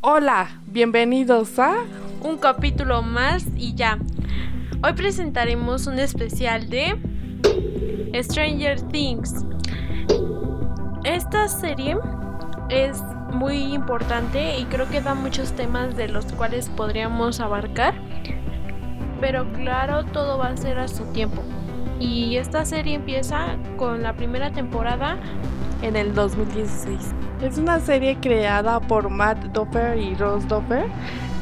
Hola, bienvenidos a un capítulo más y ya. Hoy presentaremos un especial de Stranger Things. Esta serie es muy importante y creo que da muchos temas de los cuales podríamos abarcar. Pero claro, todo va a ser a su tiempo. Y esta serie empieza con la primera temporada en el 2016. Es una serie creada por Matt Doffer y Rose Doffer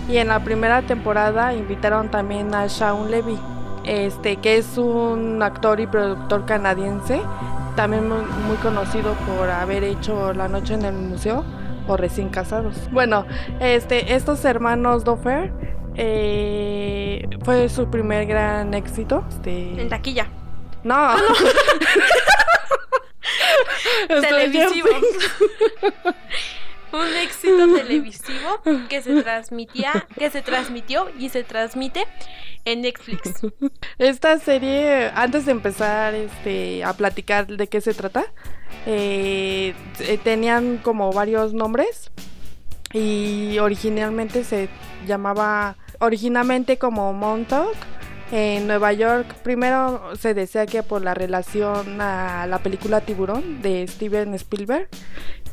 y en la primera temporada invitaron también a Shaun Levy, este que es un actor y productor canadiense, también muy, conocido por haber hecho La noche en el museo o recién casados. Bueno, este estos hermanos Doffer eh, fue su primer gran éxito. Este... En taquilla. No. Ah, televisivo. Un éxito televisivo que se transmitía, que se transmitió y se transmite en Netflix. Esta serie, antes de empezar este, a platicar de qué se trata, eh, eh, tenían como varios nombres y originalmente se llamaba, originalmente como Montauk en Nueva York. Primero se decía que por la relación a la película Tiburón de Steven Spielberg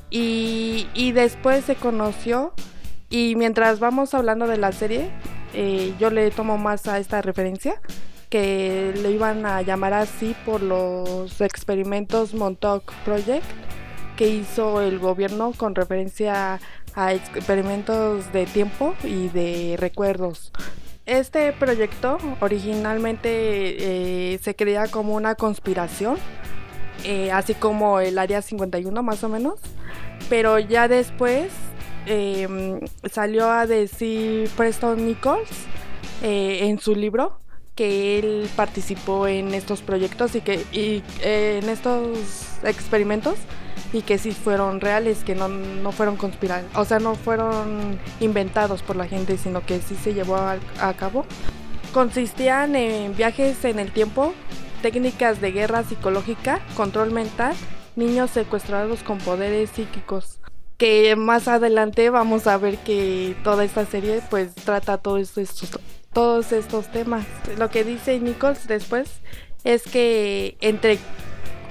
y, después se conoció y mientras vamos hablando de la serie eh, yo le tomo más a esta referencia que le iban a llamar así por los experimentos Montauk Project que hizo el gobierno con referencia a experimentos de tiempo y de recuerdos este proyecto originalmente eh, se creía como una conspiración, eh, así como el Área 51 más o menos, pero ya después em, salió a decir Preston Nichols eh, en su libro que él participó en estos proyectos y que y, en estos experimentos y que sí fueron reales, que no, no fueron conspirados, o sea, no fueron inventados por la gente, sino que sí se llevó a, cabo. Consistían en viajes en el tiempo, técnicas de guerra psicológica, control mental, niños secuestrados con poderes psíquicos. Que más adelante vamos a ver que toda esta serie pues trata todos estos, todos estos temas. Lo que dice Nichols después es que entre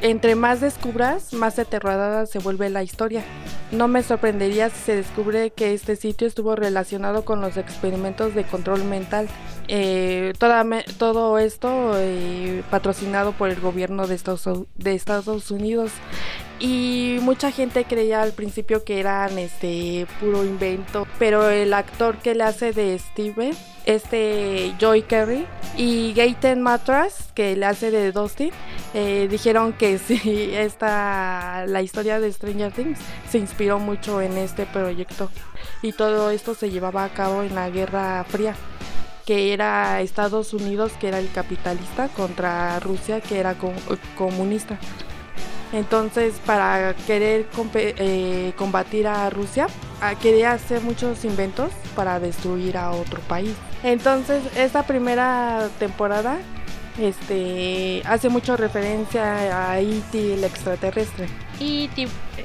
entre más descubras, más aterradora se vuelve la historia. No me sorprendería si se descubre que este sitio estuvo relacionado con los experimentos de control mental. Eh, todo esto eh, patrocinado por el gobierno de Estados, Unidos. Y mucha gente creía al principio que eran este puro invento, pero el actor que le hace de Steven este Joy Kerry y Gaten Matras que le hace de Dustin eh, dijeron que sí esta la historia de Stranger Things se inspiró mucho en este proyecto y todo esto se llevaba a cabo en la Guerra Fría que era Estados Unidos que era el capitalista contra Rusia que era comunista entonces, para querer eh, combatir a Rusia, ah, quería hacer muchos inventos para destruir a otro país. Entonces, esta primera temporada este, hace mucha referencia a E.T. el extraterrestre. Y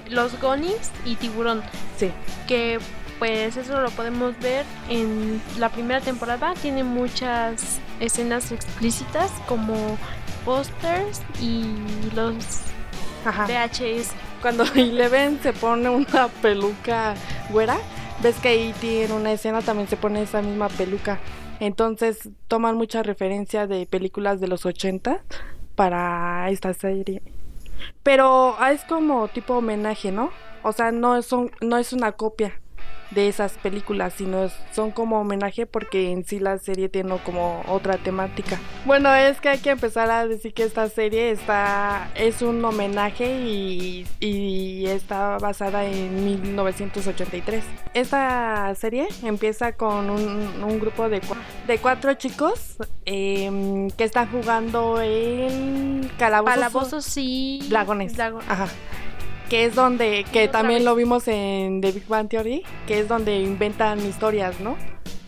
los Gonis y Tiburón. Sí. Que pues eso lo podemos ver en la primera temporada. Tiene muchas escenas explícitas como pósters y los VHS. Cuando Eleven se pone una peluca güera, ves que E.T. en una escena también se pone esa misma peluca. Entonces toman mucha referencia de películas de los 80 para esta serie. Pero es como tipo homenaje, ¿no? O sea, no, son, no es una copia de esas películas, sino son como homenaje porque en sí la serie tiene como otra temática. Bueno, es que hay que empezar a decir que esta serie está es un homenaje y, está basada en 1983. Esta serie empieza con un, grupo de, de cuatro chicos em, que están jugando en calabozos, calabozos y dragones. Ajá que es donde, que también lo vimos en The Big Bang Theory, que es donde inventan historias, ¿no?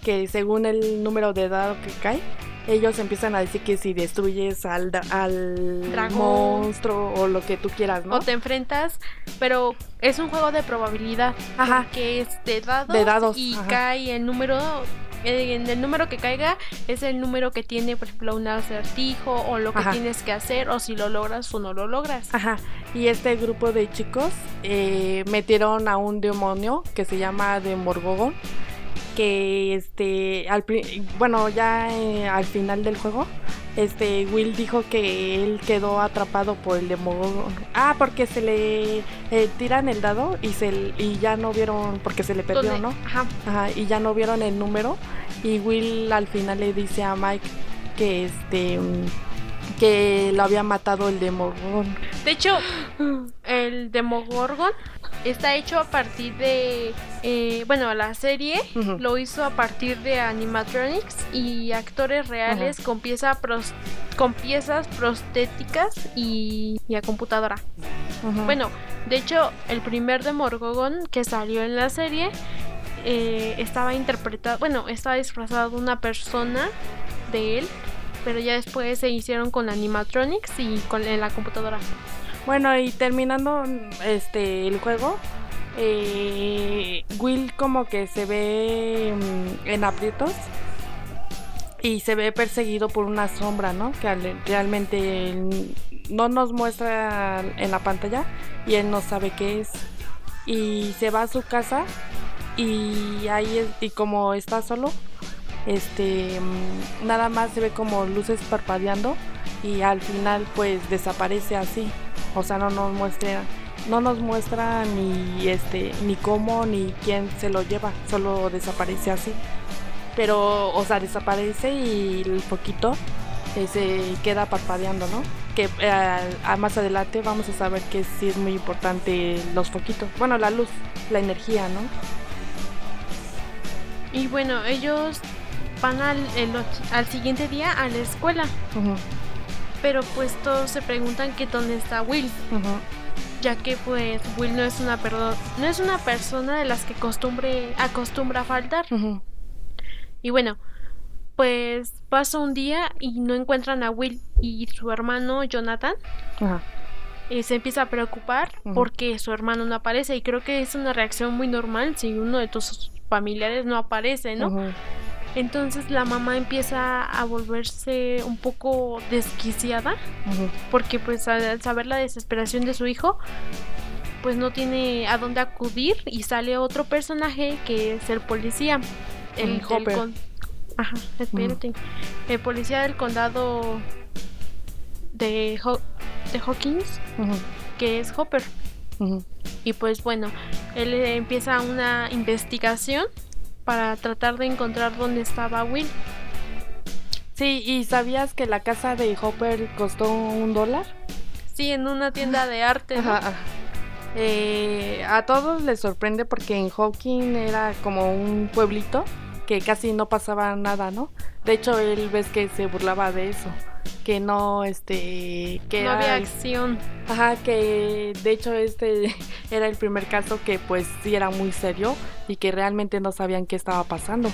Que según el número de dado que cae, ellos empiezan a decir que si destruyes al, al Dragón. monstruo o lo que tú quieras, ¿no? O te enfrentas, pero es un juego de probabilidad. Ajá. Que es de dados. De dados, Y ajá. cae el número. En el número que caiga es el número que tiene, por ejemplo, un acertijo o lo que Ajá. tienes que hacer o si lo logras o no lo logras. Ajá, y este grupo de chicos eh, metieron a un demonio que se llama Demogorgon, que este, al, bueno, ya eh, al final del juego, este, Will dijo que él quedó atrapado por el Demogorgon. Ah, porque se le eh, tiran el dado y, se, y ya no vieron, porque se le perdió, ¿no? Ajá. Ajá, y ya no vieron el número y Will al final le dice a Mike que este que lo había matado el Demogorgon. De hecho, el Demogorgon está hecho a partir de. eh, bueno, la serie lo hizo a partir de animatronics y actores reales con, pieza pros- con piezas prostéticas y, y a computadora. Bueno, de hecho, el primer Demogorgon que salió en la serie eh, estaba interpretado. Bueno, estaba disfrazado de una persona de él. Pero ya después se hicieron con animatronics y con en la computadora. Bueno, y terminando este el juego, eh, Will como que se ve mm, en aprietos y se ve perseguido por una sombra, ¿no? Que al- realmente no nos muestra en la pantalla y él no sabe qué es. Y se va a su casa y ahí es, y como está solo, este mm, nada más se ve como luces parpadeando y al final pues desaparece así. O sea, no nos muestra no nos muestra ni este ni cómo ni quién se lo lleva, solo desaparece así. Pero o sea, desaparece y el poquito eh, se queda parpadeando, ¿no? Que eh, a- más adelante vamos a saber que sí es muy importante los foquitos. Bueno, la luz, la energía, ¿no? Y bueno, ellos van al, el al siguiente día a la escuela. Pero pues todos se preguntan que dónde está Will. ujú. Ya que pues Will no es una perdo- no es una persona de las que costumbre, acostumbra a faltar. Ujú. Y bueno, pues pasa un día y no encuentran a Will y su hermano Jonathan Ajá. eh, se empieza a preocupar porque su hermano no aparece y creo que es una reacción muy normal si uno de tus familiares no aparece, ¿no? Entonces la mamá empieza a volverse un poco desquiciada porque pues al saber la desesperación de su hijo pues no tiene a dónde acudir y sale otro personaje que es el policía el Hopper. con- ajá espérate. El policía del condado de, Ho- de Hawkins que es Hopper. Y pues bueno él eh, empieza una investigación para tratar de encontrar dónde estaba Will Sí, ¿y sabías que la casa de Hopper costó un dólar? sí en una tienda de arte ¿no? Ajá, ajá. Eh, a todos les sorprende porque en Hawking era como un pueblito que casi no pasaba nada, ¿no? De hecho, él ves que se burlaba de eso, que no, este, que no había el- acción Ajá, que de hecho este era el primer caso que pues sí era muy serio y que realmente no sabían qué estaba pasando.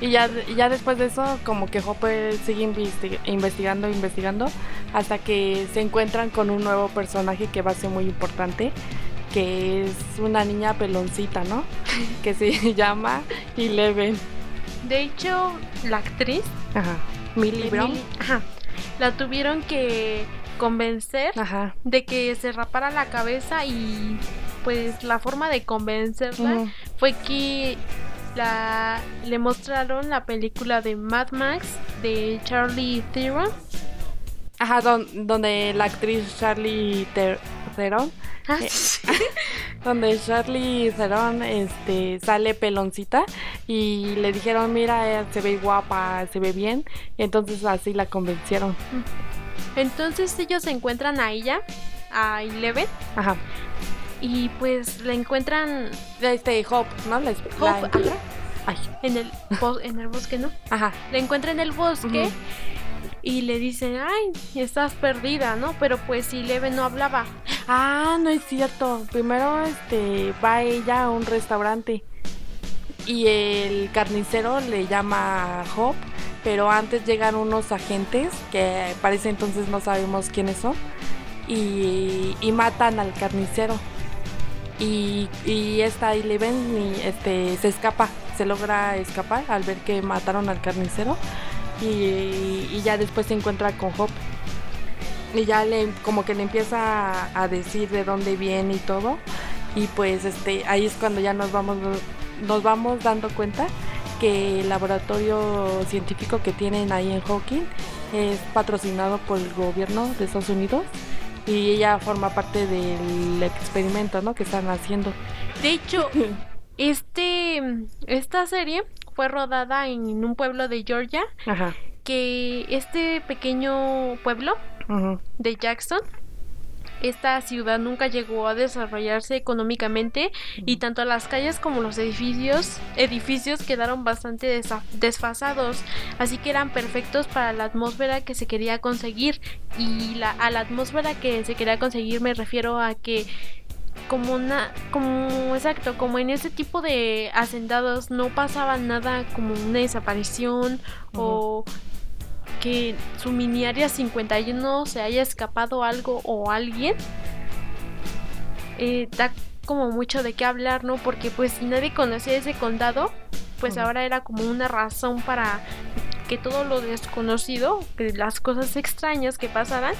Y ya, y ya después de eso como que Hopper sigue investi- investigando, investigando hasta que se encuentran con un nuevo personaje que va a ser muy importante, que es una niña peloncita, ¿no? Que se llama Eleven. de hecho la actriz Ajá. Millie Brown. Millie- ajá, la tuvieron que convencer Ajá. de que se rapara la cabeza y pues la forma de convencerla fue que la, le mostraron la película de Mad Max de Charlie Theron. Ajá, don- donde la actriz Charlie Theron Ah, Eh. donde Charlie Theron este, sale peloncita y le dijeron, mira, eh, se ve guapa, se ve bien, y entonces así la convencieron. Entonces ellos se encuentran a ella, a Eleven, Ajá. y pues la encuentran Este, Hope, ¿no? La, Hope, la. Ay, en el, en el bosque, ¿no? ajá. La encuentra en el bosque y le dicen, ay, estás perdida, ¿no? Pero pues Eleven no hablaba. Ah, no es cierto. Primero este, va ella a un restaurante y el carnicero le llama a Hope pero antes llegan unos agentes que parece entonces no sabemos quiénes son y, y matan al carnicero. Y, y esta Eleven este, se escapa, se logra escapar al ver que mataron al carnicero y, y ya después se encuentra con Hop y ya le como que le empieza a, decir de dónde viene y todo y pues este ahí es cuando ya nos vamos nos vamos dando cuenta que el laboratorio científico que tienen ahí en Hawking es patrocinado por el gobierno de Estados Unidos y ella forma parte del experimento ¿no? que están haciendo. De hecho, este esta serie fue rodada en un pueblo de Georgia. Ajá. Que este pequeño pueblo de Jackson. Esta ciudad nunca llegó a desarrollarse económicamente y tanto las calles como los edificios edificios quedaron bastante desfasados, así que eran perfectos para la atmósfera que se quería conseguir. Y la, a la atmósfera que se quería conseguir me refiero a que como una como exacto como en ese tipo de hacendados no pasaba nada como una desaparición o que su mini área 51 se haya escapado algo o alguien, eh, da como mucho de qué hablar, ¿no? Porque pues si nadie conocía ese condado, pues ahora era como una razón para que todo lo desconocido, que las cosas extrañas que pasaran,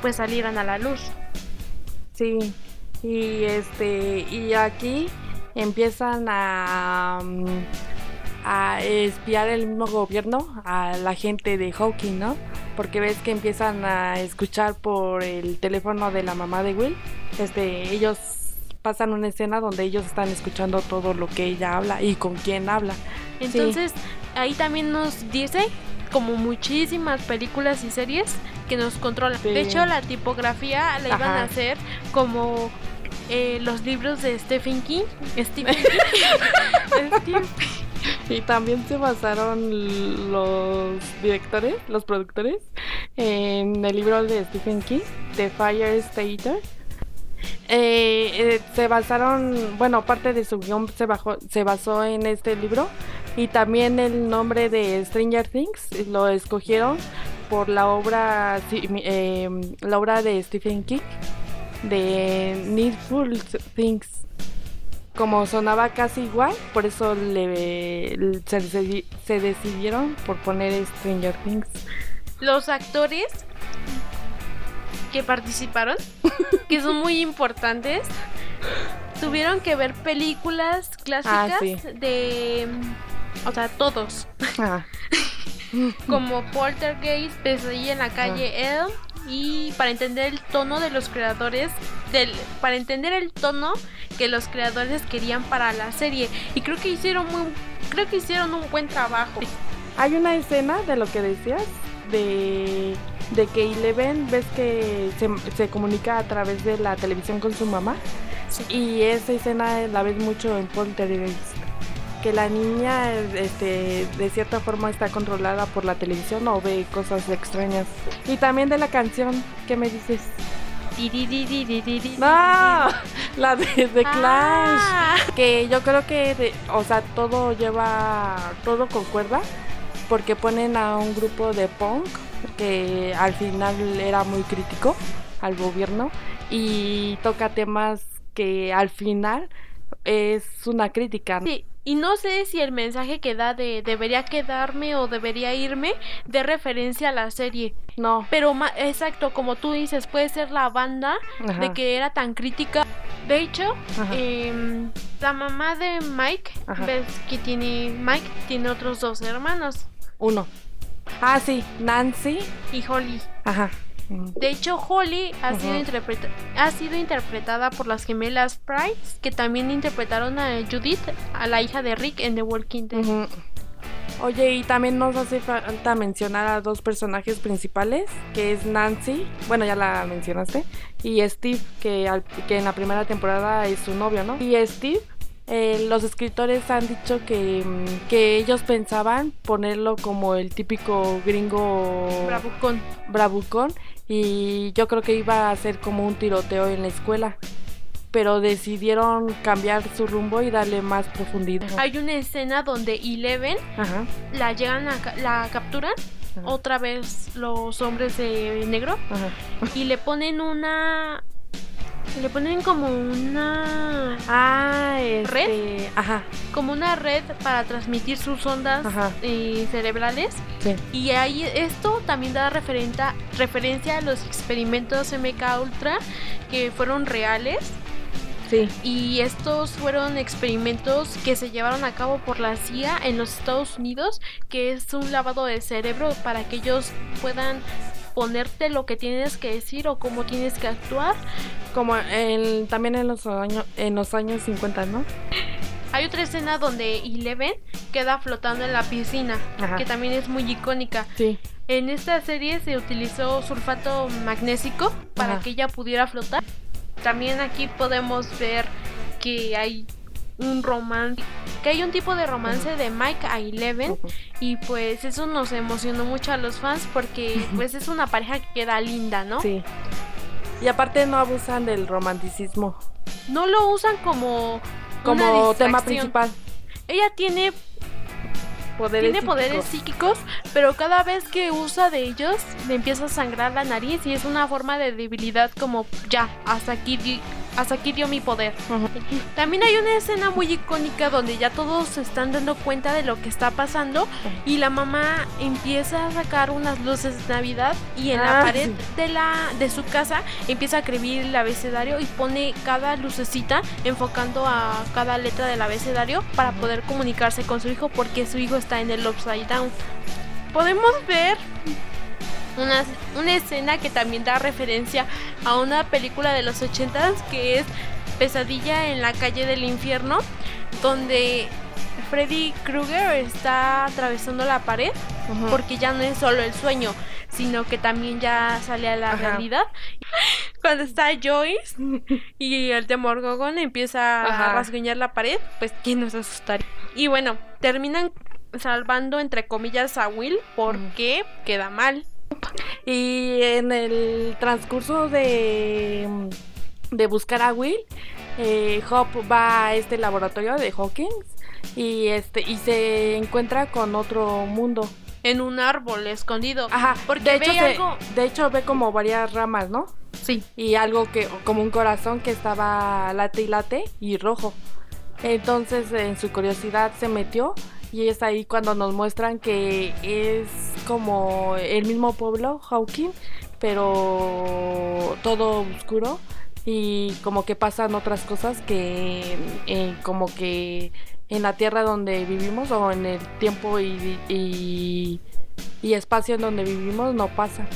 pues salieran a la luz. Sí, y este, y aquí empiezan a... Mm, a espiar el mismo gobierno a la gente de Hawking, ¿no? Porque ves que empiezan a escuchar por el teléfono de la mamá de Will. Este, ellos pasan una escena donde ellos están escuchando todo lo que ella habla y con quién habla. Entonces, ahí también nos dice como muchísimas películas y series que nos controlan. De hecho, la tipografía la iban a hacer como eh, los libros de Stephen King. Stephen King. Y también se basaron los directores, los productores, en el libro de Stephen King, The Fire Stater. Eh, eh, se basaron, bueno, parte de su guion se, se basó en este libro y también el nombre de Stranger Things lo escogieron por la obra, eh, la obra de Stephen King de Needful Things como sonaba casi igual, por eso le, se, decidieron por poner Stranger Things. Los actores que participaron, que son muy importantes, tuvieron que ver películas clásicas ah, de... O sea, todos. Ah. Como Poltergeist, Pesadilla en la calle ah. Elm y para entender el tono de los creadores del para entender el tono que los creadores querían para la serie y creo que hicieron muy creo que hicieron un buen trabajo. Hay una escena de lo que decías de de que Eleven ves que se, se comunica a través de la televisión con su mamá y esa escena la ves mucho en Poltergeist que la niña este, de cierta forma está controlada por la televisión o ve cosas extrañas. Y también de la canción, ¿qué me dices? No, la de The Clash. Que yo creo que, o sea, todo lleva, todo concuerda. Porque ponen a un grupo de punk que al final era muy crítico al gobierno y toca temas que al final es una crítica. Sí, y no sé si el mensaje que da de debería quedarme o debería irme de referencia a la serie. No. Pero exacto, como tú dices, puede ser la banda de que era tan crítica. De hecho, em, la mamá de Mike, ves que tiene Mike tiene otros dos hermanos. Uno. Ah, sí, Nancy y Holly. Ajá. De hecho, Holly ha, sido ha sido interpretada por las gemelas Price, que también interpretaron a Judith, a la hija de Rick en The Walking Dead. Oye, y también nos hace falta mencionar a dos personajes principales, que es Nancy, bueno, ya la mencionaste, y Steve, que, que en la primera temporada es su novio, ¿no? Y Steve eh, los escritores han dicho que, mm, que, ellos pensaban ponerlo como el típico gringo bravucón. bravucón y yo creo que iba a ser como un tiroteo en la escuela. pero decidieron cambiar su rumbo y darle más profundidad. Hay una escena donde Eleven Ajá. la llegan a la capturan Ajá. otra vez los hombres de negro Ajá. y le ponen una le ponen como una Ah, este, ¿Red? Ajá, como una red para transmitir sus ondas eh, cerebrales sí. y ahí esto también da referenta- referencia a los experimentos MK Ultra que fueron reales Sí. y estos fueron experimentos que se llevaron a cabo por la CIA en los Estados Unidos, que es un lavado de cerebro para que ellos puedan ponerte lo que tienes que decir o cómo tienes que actuar. Como en, también en los años en los años 50, ¿no? Hay otra escena donde Eleven queda flotando en la piscina, Ajá. que también es muy icónica. Sí. En esta serie se utilizó sulfato magnésico para Ajá. que ella pudiera flotar. También aquí podemos ver que hay un romance, que hay un tipo de romance de Mike a Eleven y pues eso nos emocionó mucho a los fans porque pues es una pareja que queda linda, ¿no? Sí. Y aparte no abusan del romanticismo No lo usan como una como tema principal. Ella tiene Poderes tiene poderes psíquicos. psíquicos, pero cada vez que usa de ellos le empieza a sangrar la nariz y es una forma de debilidad como ya, hasta aquí, hasta aquí dio mi poder. Ujú. También hay una escena muy icónica donde ya todos se están dando cuenta de lo que está pasando y la mamá empieza a sacar unas luces de Navidad y en la Ah, pared sí. de la de su casa empieza a escribir el abecedario y pone cada lucecita enfocando a cada letra del abecedario para poder comunicarse con su hijo porque su hijo está en el upside down. Podemos ver una, una escena que también da referencia a una película de los ochentas que es Pesadilla en la calle del infierno, donde Freddy Krueger está atravesando la pared porque ya no es solo el sueño, sino que también ya sale a la Ajá. realidad. Cuando está Joyce y el Demogorgon empieza a rasguñar la pared, pues quién nos asustaría. Y bueno, terminan salvando entre comillas a Will porque queda mal. Y en el transcurso de, de buscar a Will, eh, Hop va a este laboratorio de Hawkins y este y se encuentra con otro mundo. En un árbol escondido. Ajá, Porque de hecho ve se- algo- de hecho ve como varias ramas, ¿no? Sí. Y algo que como un corazón que estaba late y late y rojo. Entonces en su curiosidad se metió y es ahí cuando nos muestran que es como el mismo pueblo, Hawking, pero todo oscuro y como que pasan otras cosas que eh, como que en la tierra donde vivimos o en el tiempo y, y, y espacio en donde vivimos no pasa.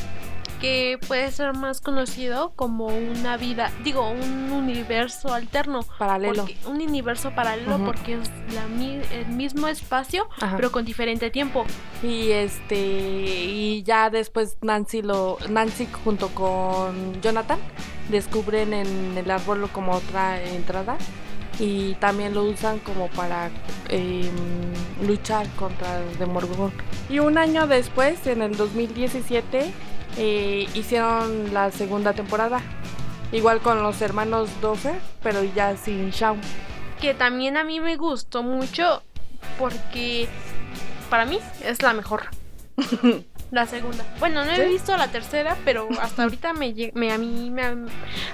Que puede ser más conocido como una vida, digo, un universo alterno. Paralelo. Porque- un universo paralelo porque es la el mismo espacio, Ajá. pero con diferente tiempo. Y este y ya después Nancy lo Nancy junto con Jonathan descubren en el árbol como otra entrada y también lo usan como para em, luchar contra el Demogorgon. Y un año después, en el 2017, eh, hicieron la segunda temporada. Igual con los hermanos Doffer, pero ya sin Shawn. Que también a mí me gustó mucho porque para mí es la mejor. La segunda. Bueno, no he visto la tercera, pero hasta ahorita me, a mí me ha,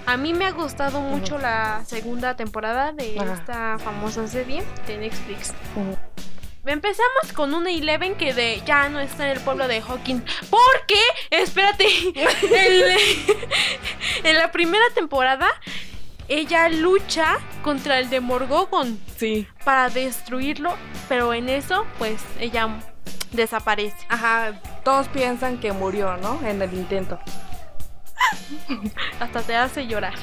a mí me ha gustado mucho la segunda temporada de esta famosa serie de Netflix. Empezamos con una Eleven que de ya no está en el pueblo de Hawking. ¿Por qué? Espérate. El- en la primera temporada ella lucha contra el Demogorgon Sí. para destruirlo, pero en eso pues ella desaparece. Ajá, todos piensan que murió, ¿no? En el intento. Hasta te hace llorar.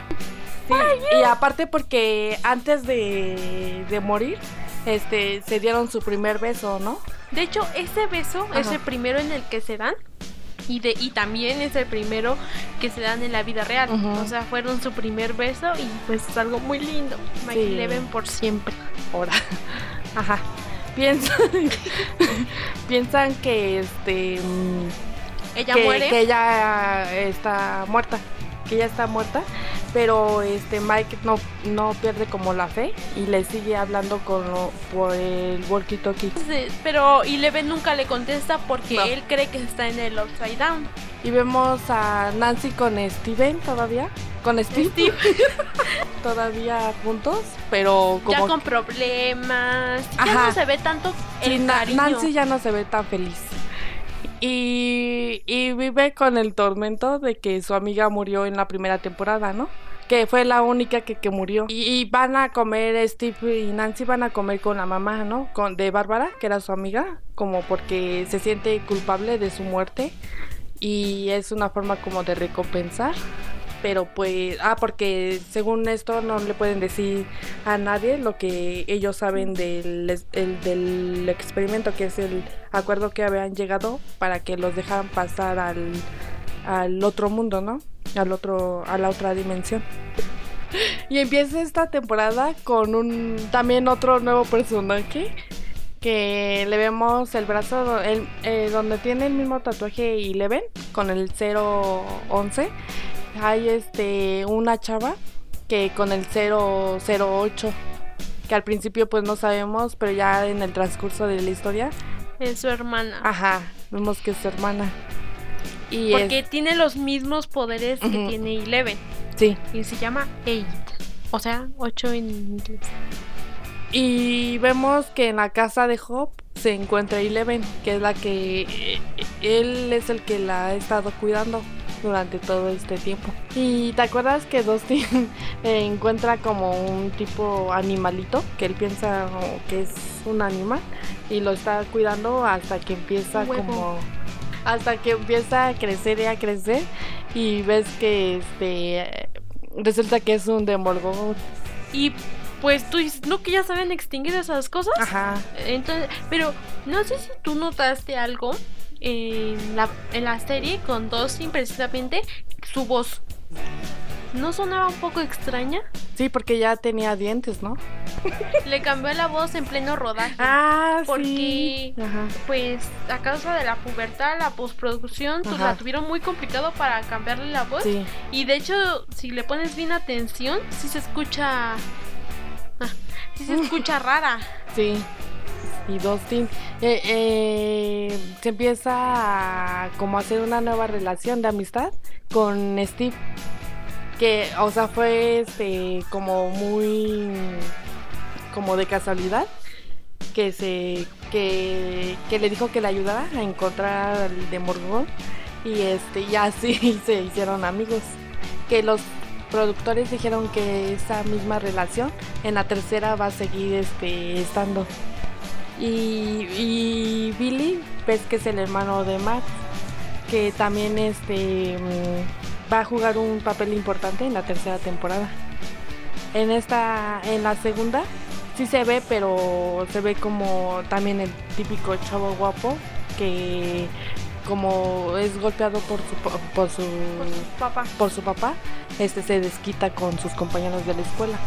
Sí, y aparte porque antes de, de morir, este, se dieron su primer beso, ¿no? De hecho, ese beso es el primero en el que se dan. Y, de, y también es el primero que se dan en la vida real. O sea, fueron su primer beso y pues es algo muy lindo. My Sí. Eleven por siempre. Ahora. Ajá. Piensan, piensan que este Ella que, muere. que ella está muerta, que ella está muerta, pero este Mike no, no pierde como la fe y le sigue hablando con lo- por el walkie talkie Sí, Pero Eleven nunca le contesta porque No. él cree que está en el Upside Down. y vemos a Nancy con Steven todavía con Steve, todavía juntos pero como ya con problemas. Ya Ajá. no se ve tanto Sí, el Na- cariño. Nancy ya no se ve tan feliz. Y, vive con el tormento de que su amiga murió en la primera temporada, ¿no? Que fue la única que, que murió. Y, y van a comer, Steve y Nancy van a comer con la mamá, ¿no? Con, de Bárbara, que era su amiga, como porque se siente culpable de su muerte. Y es una forma como de recompensar. Pero pues, ah, porque según esto no le pueden decir a nadie lo que ellos saben del, del experimento, que es el acuerdo que habían llegado para que los dejaran pasar al, al otro mundo, ¿no? Al otro, a la otra dimensión. Y empieza esta temporada con un también otro nuevo personaje que le vemos el brazo eh, donde tiene el mismo tatuaje Eleven con el 011 hay este una chava que con el 008 que al principio pues no sabemos pero ya en el transcurso de la historia Es su hermana. ajá vemos que es su hermana y porque es- tiene los mismos poderes que tiene Eleven. sí Y se llama Eight. O sea, 8 en inglés. Y vemos que en la casa de Hop se encuentra Eleven, que es la que eh, él es el que la ha estado cuidando durante todo este tiempo. Y te acuerdas que Dustin eh, encuentra como un tipo animalito que él piensa que es un animal y lo está cuidando hasta que empieza huevo. como hasta que empieza a crecer y a crecer y ves que este resulta que es un demogorgon. Y pues tú dices, ¿no que ya saben extinguir esas cosas? Ajá. Entonces, pero no sé si tú notaste algo en la, en la serie con Dustin precisamente su voz. ¿No sonaba un poco extraña? Sí, porque ya tenía dientes, ¿no? Le cambió la voz en pleno rodaje. Ah, Porque- sí. Ajá. Pues a causa de la pubertad, la postproducción, pues Ajá. la tuvieron muy complicado para cambiarle la voz. Sí. Y de hecho, si le pones bien atención, sí se escucha. Ah, sí se escucha rara. Sí. Y Dustin eh, eh, se empieza a como hacer una nueva relación de amistad con Steve. Que, o sea, fue este como muy como de casualidad que se que, que le dijo que le ayudara a encontrar al Demogorgon y este y así se hicieron amigos. Que los productores dijeron que esa misma relación en la tercera va a seguir este estando. Y, y Billy, ves que es el hermano de Matt, que también este va a jugar un papel importante en la tercera temporada. En esta, en la segunda, sí se ve, pero se ve como también el típico chavo guapo que como es golpeado por su po- por su Por su papá. por su papá, este se desquita con sus compañeros de la escuela.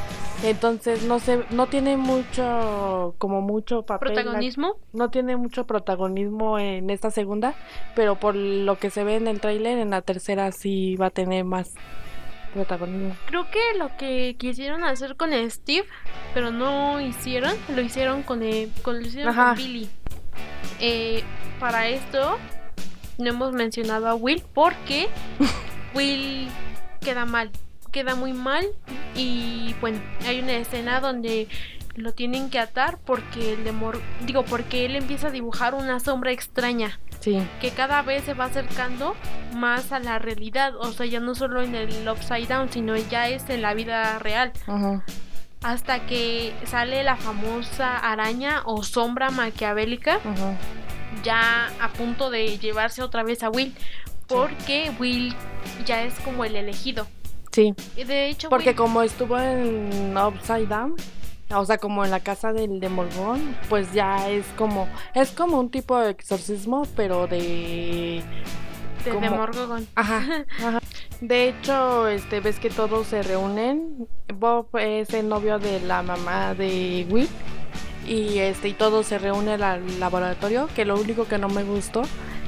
Entonces no se, no tiene mucho, como mucho papel. Protagonismo. No tiene mucho protagonismo en esta segunda, pero por lo que se ve en el tráiler, en la tercera sí va a tener más protagonismo. Creo que lo que quisieron hacer con Steve, pero no hicieron, lo hicieron con, eh, con, lo hicieron con Billy. Eh, para esto, no hemos mencionado a Will porque Will queda mal, queda muy mal y bueno, hay una escena donde lo tienen que atar porque el demor, digo, porque él empieza a dibujar una sombra extraña Sí, que cada vez se va acercando más a la realidad, o sea, ya no solo en el upside down, sino ya es en la vida real, ajá, hasta que sale la famosa araña o sombra maquiavélica ya a punto de llevarse otra vez a Will, porque Will ya es como el elegido. Sí, Y de hecho, porque como estuvo en Upside Down, o sea, como en la casa del Demogorgon, pues ya es como, es como un tipo de exorcismo, pero de de Demogorgon. Ajá, ajá. De hecho, este, ves que todos se reúnen. Bob es el novio de la mamá de Will. Y este, y todos se reúnen al laboratorio. Que lo único que no me gustó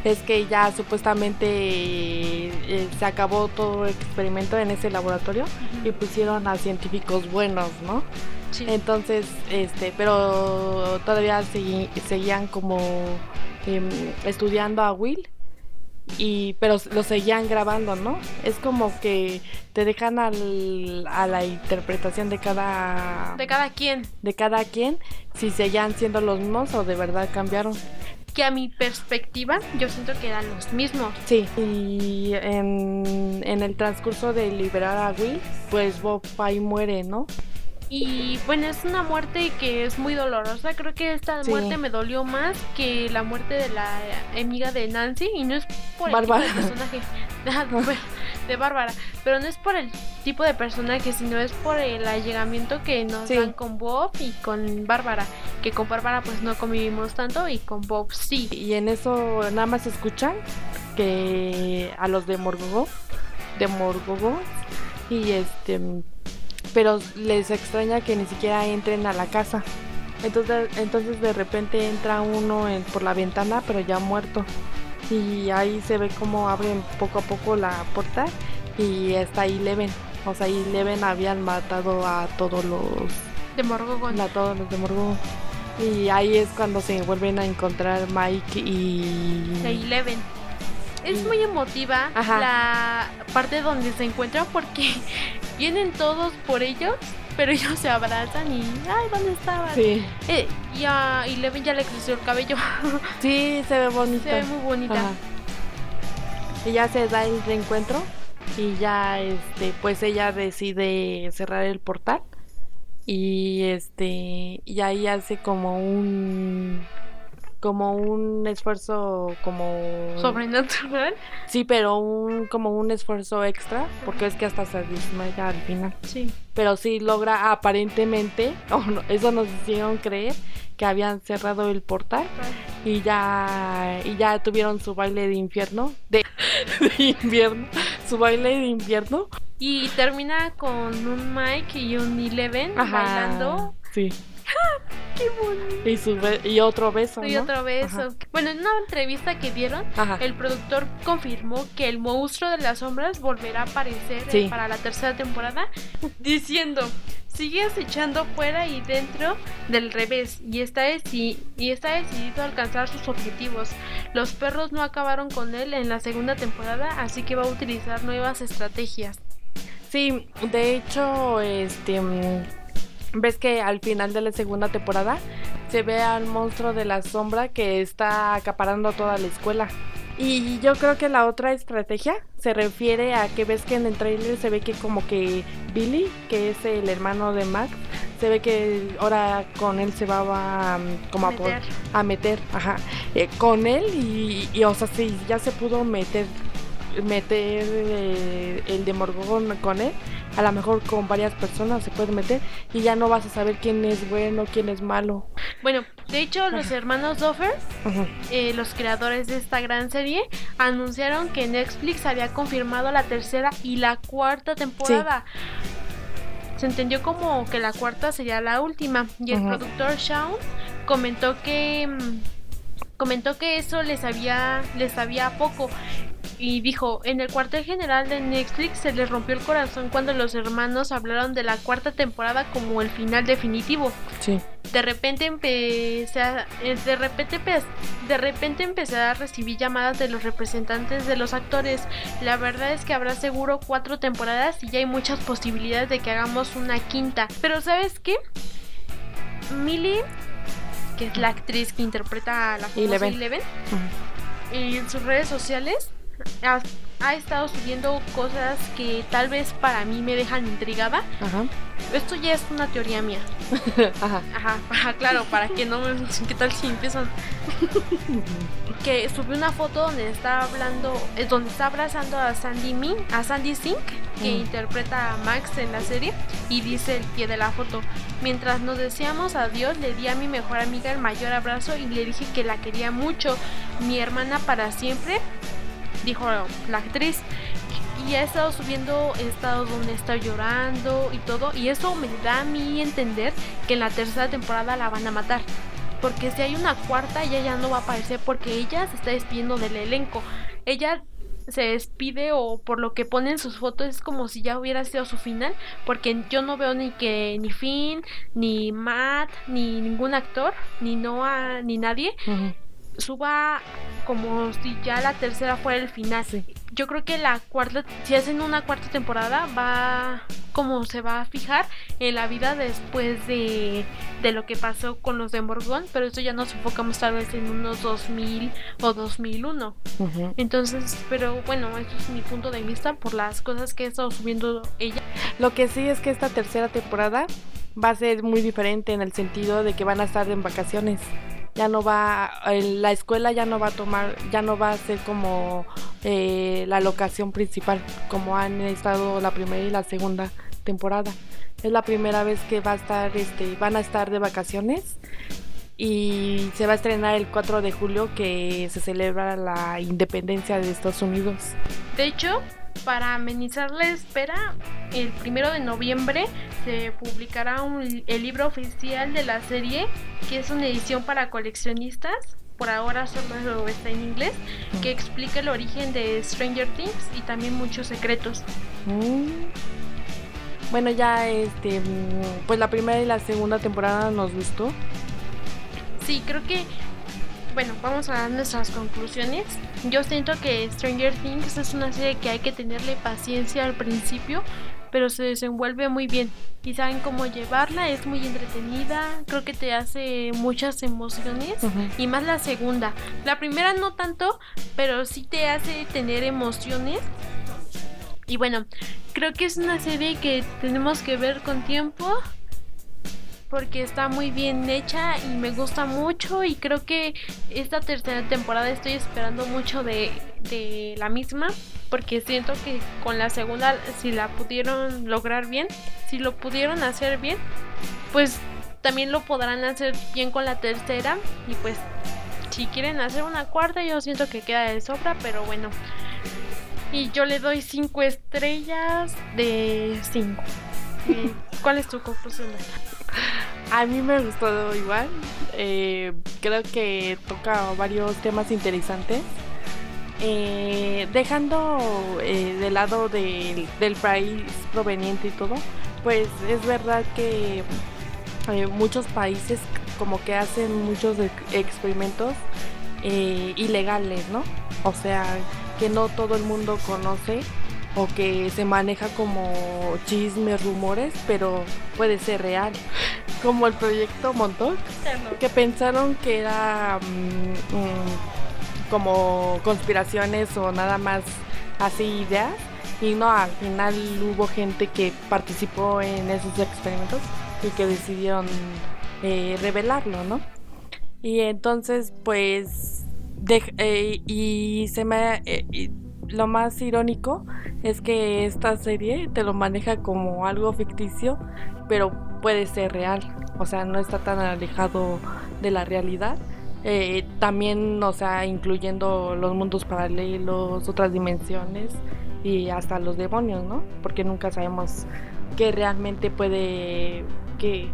es que ya supuestamente eh, se acabó todo el experimento en ese laboratorio y pusieron a científicos buenos, ¿no? Sí. Entonces, este, pero todavía segui- seguían como em, estudiando a Will y pero lo seguían grabando, ¿no? Es como que te dejan al- a la interpretación de cada de cada quien. de cada quien si seguían siendo los mismos o de verdad cambiaron. Que a mi perspectiva, yo siento que eran los mismos. Sí. Y en, en el transcurso de liberar a Will, pues Bob muere, ¿no? Y bueno, es una muerte que es muy dolorosa. Creo que esta Sí. muerte me dolió más que la muerte de la amiga de Nancy. Y no es por el Bárbara. tipo de personaje Ah, de Bárbara. Pero no es por el tipo de personaje, sino es por el allegamiento que nos Sí. dan con Bob y con Bárbara. Que con Bárbara pues no convivimos tanto y con Bob sí. Y en eso nada más escuchan que a los de Morgogo, de Morgogo, y este, pero les extraña que ni siquiera entren a la casa. Entonces, entonces de repente entra uno en- por la ventana, pero ya muerto. Y ahí se ve cómo abren poco a poco la puerta y está ahí Leven. O sea, ahí Leven habían matado a todos los De Morgogon. a todos los de Morgogo. Y ahí es cuando se vuelven a encontrar Mike y de Eleven. Es muy emotiva Ajá. la parte donde se encuentran porque vienen todos por ellos, pero ellos se abrazan y ¡ay, ¿dónde estaban? Sí, Eh, y a Eleven ya le creció el cabello. sí, se ve bonito. se ve muy bonita. Ajá. Y ya se da el reencuentro y ya este pues ella decide cerrar el portal y este y ahí hace como un como un esfuerzo como Sobrenatural. sí pero un como un esfuerzo extra porque es que hasta se desmaya al final Sí. pero sí logra aparentemente o no, eso nos hicieron creer que habían cerrado el portal y ya y ya tuvieron su baile de infierno de, de invierno su baile de invierno Y termina con un Mike y un Eleven bailando. sí ¡Qué bonito! y su y otro beso Y ¿no? otro beso. Ajá. Bueno, en una entrevista que dieron, Ajá. el productor confirmó que el monstruo de las sombras volverá a aparecer eh, Sí. para la tercera temporada, diciendo, sigues echando fuera y dentro del revés y está, y está decidido a alcanzar sus objetivos. Los perros no acabaron con él en la segunda temporada, así que va a utilizar nuevas estrategias. Sí, de hecho, este mm, ves que al final de la segunda temporada se ve al monstruo de la sombra que está acaparando toda la escuela. Y yo creo que la otra estrategia se refiere a que ves que en el trailer se ve que como que Billy, que es el hermano de Max, se ve que ahora con él se va a, mm, como a, Meter. a meter, ajá, eh, con él y, y, o sea, sí, ya se pudo meter meter eh, el de Morgogón con él, a lo mejor con varias personas se puede meter y ya no vas a saber quién es bueno, quién es malo. Bueno, de hecho, los hermanos Doffer Ujú. eh, los creadores de esta gran serie anunciaron que Netflix había confirmado la tercera y la cuarta temporada. Se entendió como que la cuarta sería la última y el productor Shawn comentó que mm, comentó que eso les había les sabía poco y dijo, en el cuartel general de Netflix se les rompió el corazón cuando los hermanos hablaron de la cuarta temporada como el final definitivo Sí. de repente empecé a, eh, de repente de repente empecé a recibir llamadas de los representantes de los actores. La verdad es que habrá seguro cuatro temporadas y ya hay muchas posibilidades de que hagamos una quinta. Pero ¿sabes qué? Millie, que es la actriz que interpreta a la famosa Eleven. Eleven, Ujú. en sus redes sociales ha, ha estado subiendo cosas que tal vez para mí me dejan intrigada. Ajá. Esto ya es una teoría mía. Ajá. Ajá, ajá, claro, para que no me... ¿Qué tal si empiezan? que subió una foto donde está hablando, es donde está abrazando a Sandy Min, a Sandy Sink, que Mm. interpreta a Max en la serie, y dice el pie de la foto, mientras nos decíamos adiós, le di a mi mejor amiga el mayor abrazo y le dije que la quería mucho, mi hermana para siempre, dijo la actriz. Y ha estado subiendo estados donde está llorando y todo. Y eso me da a mí entender que en la tercera temporada la van a matar. porque si hay una cuarta, ella ya no va a aparecer porque ella se está despidiendo del elenco. Ella se despide o por lo que ponen sus fotos es como si ya hubiera sido su final porque yo no veo ni que ni Finn ni Matt ni ningún actor ni Noah ni nadie suba como si ya la tercera fuera el final. Yo creo que la cuarta, si hacen una cuarta temporada, va como se va a fijar en la vida después de, de lo que pasó con los de Morgón, pero eso ya nos enfocamos tal vez en unos 2000 o 2001. Entonces, pero bueno, eso es mi punto de vista por las cosas que ha estado subiendo ella. Lo que sí es que esta tercera temporada va a ser muy diferente en el sentido de que van a estar en vacaciones ya no va, la escuela ya no va a tomar, ya no va a ser como eh, la locación principal, como han estado la primera y la segunda temporada. Es la primera vez que va a estar, este, van a estar de vacaciones y se va a estrenar el 4 de julio que se celebra la independencia de Estados Unidos. De hecho, para amenizar la espera, el primero de noviembre se publicará el libro oficial de la serie, que es una edición para coleccionistas. Por ahora solo está en inglés, que explica el origen de Stranger Things y también muchos secretos. Mm. Bueno, ya este, pues la primera y la segunda temporada nos gustó. Sí, creo que bueno, vamos a dar nuestras conclusiones. Yo siento que Stranger Things es una serie que hay que tenerle paciencia al principio, pero se desenvuelve muy bien. Y saben cómo llevarla, es muy entretenida, creo que te hace muchas emociones y más la segunda. La primera no tanto, pero sí te hace tener emociones. Y bueno, creo que es una serie que tenemos que ver con tiempo porque está muy bien hecha y me gusta mucho y creo que esta tercera temporada estoy esperando mucho de, la misma porque siento que con la segunda si la pudieron lograr bien, si lo pudieron hacer bien, pues también lo podrán hacer bien con la tercera y pues si quieren hacer una cuarta yo siento que queda de sobra, pero bueno. Y yo le doy 5 estrellas de 5. ¿Cuál es tu conclusión? A mí me gustó igual. Eh, creo que toca varios temas interesantes. Eh, dejando eh, de lado del país proveniente y todo, pues es verdad que muchos países como que hacen muchos experimentos ilegales, ¿no? O sea, que no todo el mundo conoce o que se maneja como chismes, rumores, pero puede ser real. Como el proyecto Montauk, que pensaron que era mm, mm, como conspiraciones o nada más así ideas. Y no, al final hubo gente que participó en esos experimentos y que decidieron eh, revelarlo, ¿no? Y entonces, pues, eh, y se me... Eh, lo más irónico es que esta serie te lo maneja como algo ficticio, pero puede ser real. O sea, no está tan alejado de la realidad. Eh, también, o sea, incluyendo los mundos paralelos, otras dimensiones y hasta los demonios, ¿no? Porque nunca sabemos qué realmente puede, que,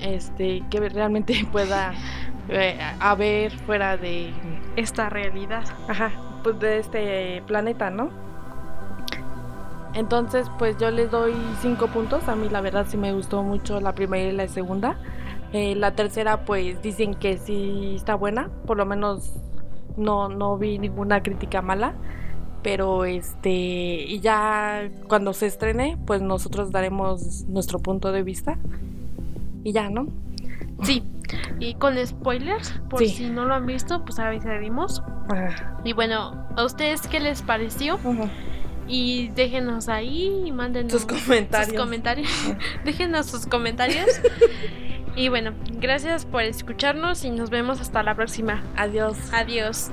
este, que realmente pueda eh, haber fuera de esta realidad. Ajá. Pues, de este planeta, ¿no? Entonces, pues yo les doy cinco puntos. A mí la verdad sí me gustó mucho la primera y la segunda. Eh, la tercera, pues dicen que sí está buena. Por lo menos no, no vi ninguna crítica mala. Pero este, y ya cuando se estrene, pues nosotros daremos nuestro punto de vista. Y ya, ¿no? Sí, y con spoilers, por si no lo han visto, pues avisaremos. Y bueno, ¿a ustedes qué les pareció? Y déjenos ahí y manden sus comentarios. Sus comentarios. déjenos sus comentarios. y bueno, gracias por escucharnos y nos vemos hasta la próxima. Adiós. Adiós.